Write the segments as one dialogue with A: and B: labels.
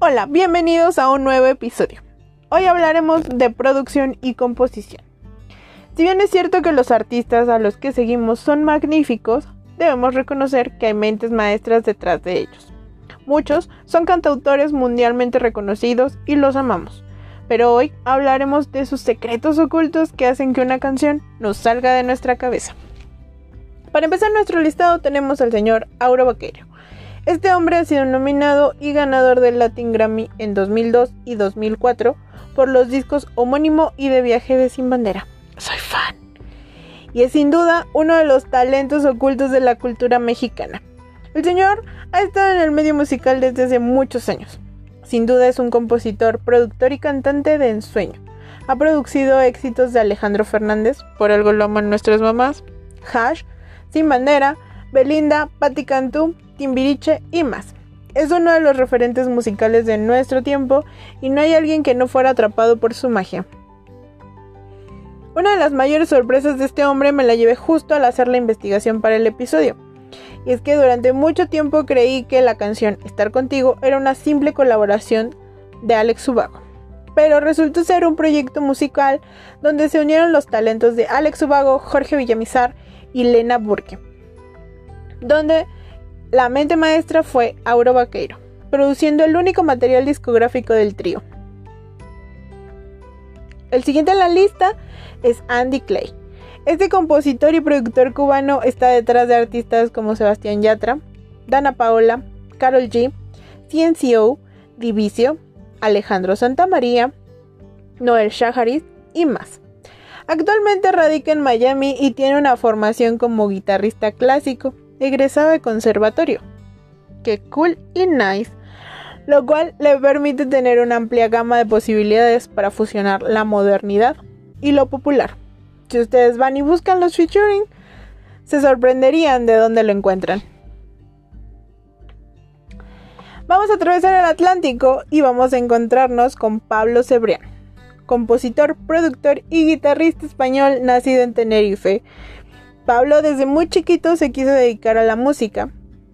A: Hola, bienvenidos a un nuevo episodio. Hoy hablaremos de producción y composición. Si bien es cierto que los artistas a los que seguimos son magníficos, debemos reconocer que hay mentes maestras detrás de ellos. Muchos son cantautores mundialmente reconocidos y los amamos, pero hoy hablaremos de sus secretos ocultos que hacen que una canción nos salga de nuestra cabeza. Para empezar nuestro listado tenemos al señor Auro Vaqueiro. Este hombre ha sido nominado y ganador del Latin Grammy en 2002 y 2004 por los discos homónimo y de viaje de Sin Bandera. Soy fan. Y es sin duda uno de los talentos ocultos de la cultura mexicana. El señor ha estado en el medio musical desde hace muchos años. Sin duda es un compositor, productor y cantante de ensueño. Ha producido éxitos de Alejandro Fernández, por algo lo aman nuestras mamás, Hash, Sin Bandera, Belinda, Patti Cantú, Timbiriche y más. Es uno de los referentes musicales de nuestro tiempo y no hay alguien que no fuera atrapado por su magia. Una de las mayores sorpresas de este hombre me la llevé justo al hacer la investigación para el episodio. Y es que durante mucho tiempo creí que la canción Estar contigo era una simple colaboración de Alex Subago. Pero resultó ser un proyecto musical donde se unieron los talentos de Alex Subago, Jorge Villamizar y Lena Burke. Donde la mente maestra fue Auro Vaqueiro, produciendo el único material discográfico del trío. El siguiente en la lista es Andy Clay. Este compositor y productor cubano está detrás de artistas como Sebastián Yatra, Dana Paola, Carol G, CNCO, Divicio, Alejandro Santamaría, Noel Shaharis y más. Actualmente radica en Miami y tiene una formación como guitarrista clásico egresado de conservatorio. Qué cool y nice. Lo cual le permite tener una amplia gama de posibilidades para fusionar la modernidad y lo popular. Si ustedes van y buscan los featuring, se sorprenderían de dónde lo encuentran. Vamos a atravesar el Atlántico y vamos a encontrarnos con Pablo Cebrián, compositor, productor y guitarrista español nacido en Tenerife, Pablo desde muy chiquito se quiso dedicar a la música,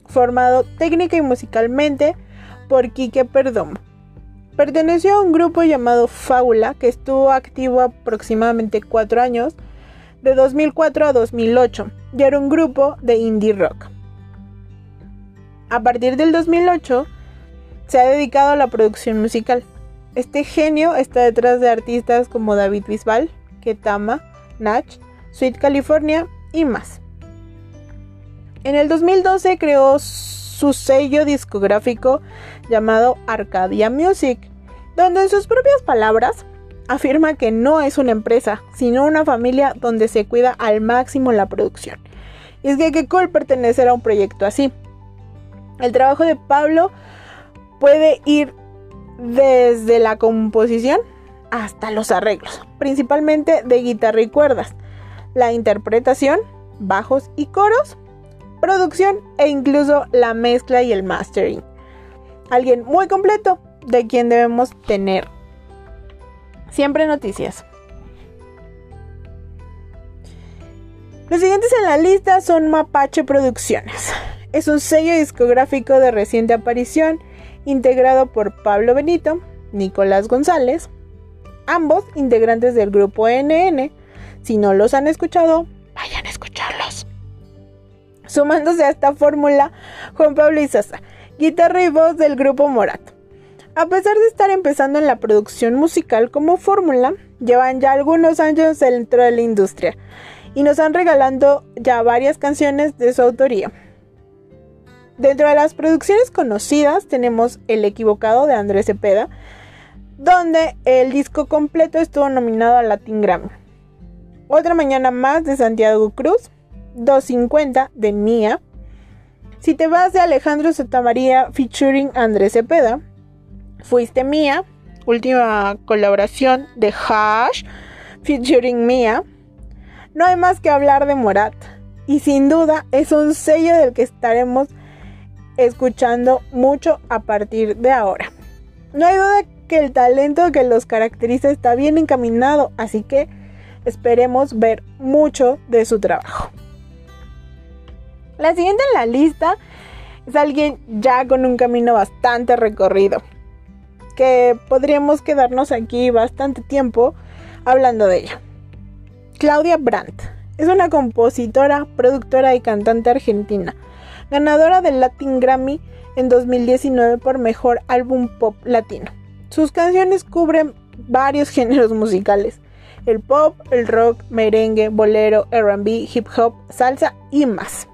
A: formado técnica y musicalmente por Quique Perdomo. Perteneció a un grupo llamado Fábula que estuvo activo aproximadamente cuatro años, de 2004 a 2008, y era un grupo de indie rock. A partir del 2008 se ha dedicado a la producción musical. Este genio está detrás de artistas como David Bisbal, Ketama, Natch, Sweet California y más. En el 2012 creó su sello discográfico llamado Arcadia Music, donde en sus propias palabras afirma que no es una empresa, sino una familia donde se cuida al máximo la producción. Y es que qué cool pertenecer a un proyecto así. El trabajo de Pablo puede ir desde la composición hasta los arreglos, principalmente de guitarra y cuerdas la interpretación, bajos y coros, producción e incluso la mezcla y el mastering. Alguien muy completo de quien debemos tener siempre noticias. Los siguientes en la lista son Mapache Producciones. Es un sello discográfico de reciente aparición integrado por Pablo Benito, Nicolás González, ambos integrantes del grupo NN, si no los han escuchado, vayan a escucharlos. Sumándose a esta fórmula, Juan Pablo Izaza, guitarra y voz del grupo Morat. A pesar de estar empezando en la producción musical como fórmula, llevan ya algunos años dentro de la industria y nos han regalando ya varias canciones de su autoría. Dentro de las producciones conocidas tenemos El equivocado de Andrés Cepeda, donde el disco completo estuvo nominado a Latin Grammy. Otra mañana más de Santiago Cruz. 250 de Mía. Si te vas de Alejandro Sotamaría featuring Andrés Cepeda. Fuiste Mía. Última colaboración de Hash featuring Mía. No hay más que hablar de Morat. Y sin duda es un sello del que estaremos escuchando mucho a partir de ahora. No hay duda que el talento que los caracteriza está bien encaminado, así que esperemos ver mucho de su trabajo. La siguiente en la lista es alguien ya con un camino bastante recorrido. que podríamos quedarnos aquí bastante tiempo hablando de ella. Claudia Brandt es una compositora, productora y cantante argentina, ganadora del Latin Grammy en 2019 por Mejor Álbum Pop Latino. Sus canciones cubren varios géneros musicales, el pop, el rock, merengue, bolero, RB, hip hop, salsa y más.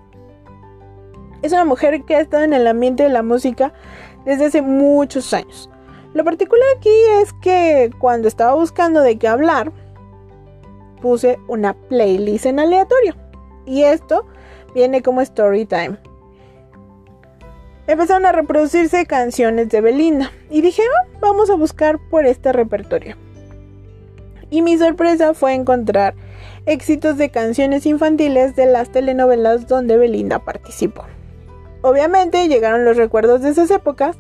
A: Es una mujer que ha estado en el ambiente de la música desde hace muchos años. Lo particular aquí es que cuando estaba buscando de qué hablar, puse una playlist en aleatorio. Y esto viene como story time. Empezaron a reproducirse canciones de Belinda y dije, ah, vamos a buscar por este repertorio. Y mi sorpresa fue encontrar éxitos de canciones infantiles de las telenovelas donde Belinda participó. Obviamente llegaron los recuerdos de esas épocas,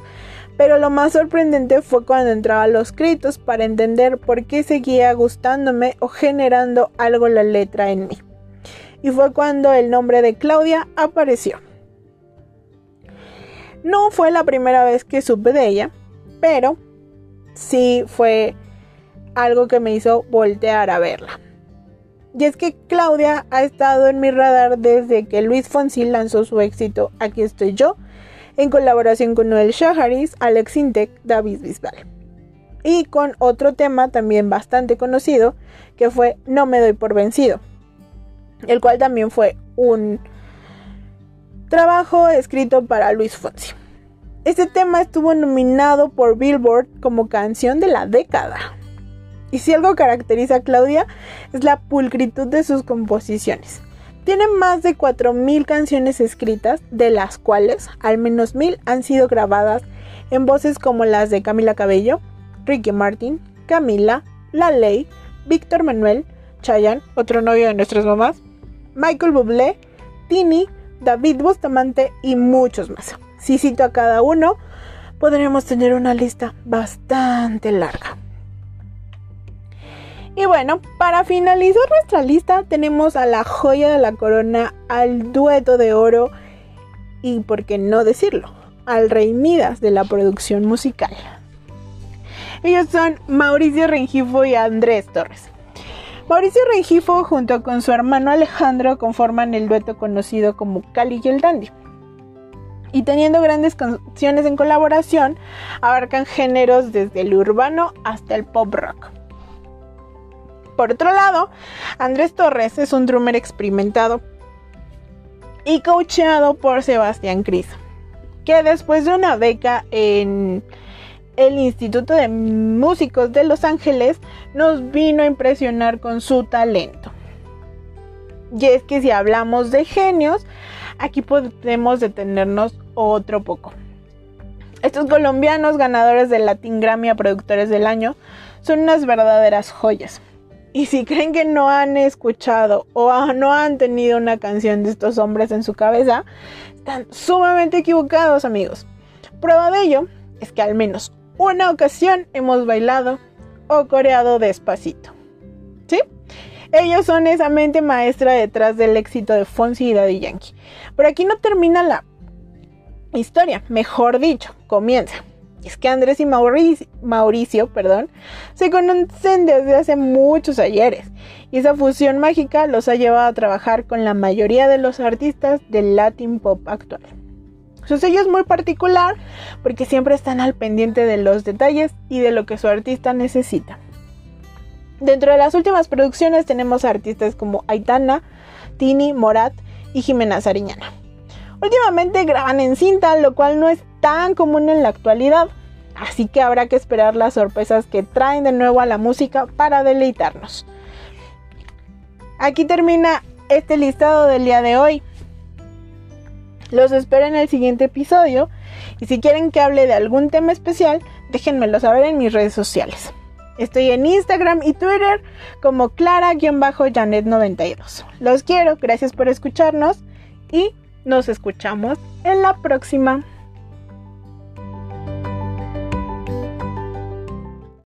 A: pero lo más sorprendente fue cuando entraba los créditos para entender por qué seguía gustándome o generando algo la letra en mí. Y fue cuando el nombre de Claudia apareció. No fue la primera vez que supe de ella, pero sí fue algo que me hizo voltear a verla. Y es que Claudia ha estado en mi radar desde que Luis Fonsi lanzó su éxito Aquí estoy yo, en colaboración con Noel Shaharis, Alex Intec, David Bisbal. Y con otro tema también bastante conocido, que fue No me doy por vencido, el cual también fue un trabajo escrito para Luis Fonsi. Este tema estuvo nominado por Billboard como canción de la década. Y si algo caracteriza a Claudia es la pulcritud de sus composiciones. Tiene más de 4.000 canciones escritas, de las cuales al menos 1.000 han sido grabadas en voces como las de Camila Cabello, Ricky Martin, Camila, La Ley, Víctor Manuel, Chayanne, otro novio de nuestras mamás, Michael Bublé, Tini, David Bustamante y muchos más. Si cito a cada uno, podríamos tener una lista bastante larga. Y bueno, para finalizar nuestra lista tenemos a la joya de la corona, al dueto de oro y, por qué no decirlo, al rey Midas de la producción musical. Ellos son Mauricio Rengifo y Andrés Torres. Mauricio Rengifo junto con su hermano Alejandro conforman el dueto conocido como Cali y el Dandy. Y teniendo grandes canciones en colaboración, abarcan géneros desde el urbano hasta el pop rock. Por otro lado, Andrés Torres es un drummer experimentado y coacheado por Sebastián Cris, que después de una beca en el Instituto de Músicos de Los Ángeles nos vino a impresionar con su talento. Y es que si hablamos de genios, aquí podemos detenernos otro poco. Estos colombianos ganadores del Latin Grammy a Productores del Año son unas verdaderas joyas. Y si creen que no han escuchado o no han tenido una canción de estos hombres en su cabeza, están sumamente equivocados amigos. Prueba de ello es que al menos una ocasión hemos bailado o coreado despacito. ¿Sí? Ellos son esa mente maestra detrás del éxito de Fonsi y Daddy Yankee. Pero aquí no termina la historia, mejor dicho, comienza es que Andrés y Mauricio, perdón, se conocen desde hace muchos ayeres y esa fusión mágica los ha llevado a trabajar con la mayoría de los artistas del Latin Pop actual. Su sello es muy particular porque siempre están al pendiente de los detalles y de lo que su artista necesita. Dentro de las últimas producciones tenemos artistas como Aitana, Tini, Morat y Jimena Sariñana. Últimamente graban en cinta, lo cual no es tan común en la actualidad, así que habrá que esperar las sorpresas que traen de nuevo a la música para deleitarnos. Aquí termina este listado del día de hoy. Los espero en el siguiente episodio y si quieren que hable de algún tema especial, déjenmelo saber en mis redes sociales. Estoy en Instagram y Twitter como Clara-Janet92. Los quiero, gracias por escucharnos y nos escuchamos en la próxima.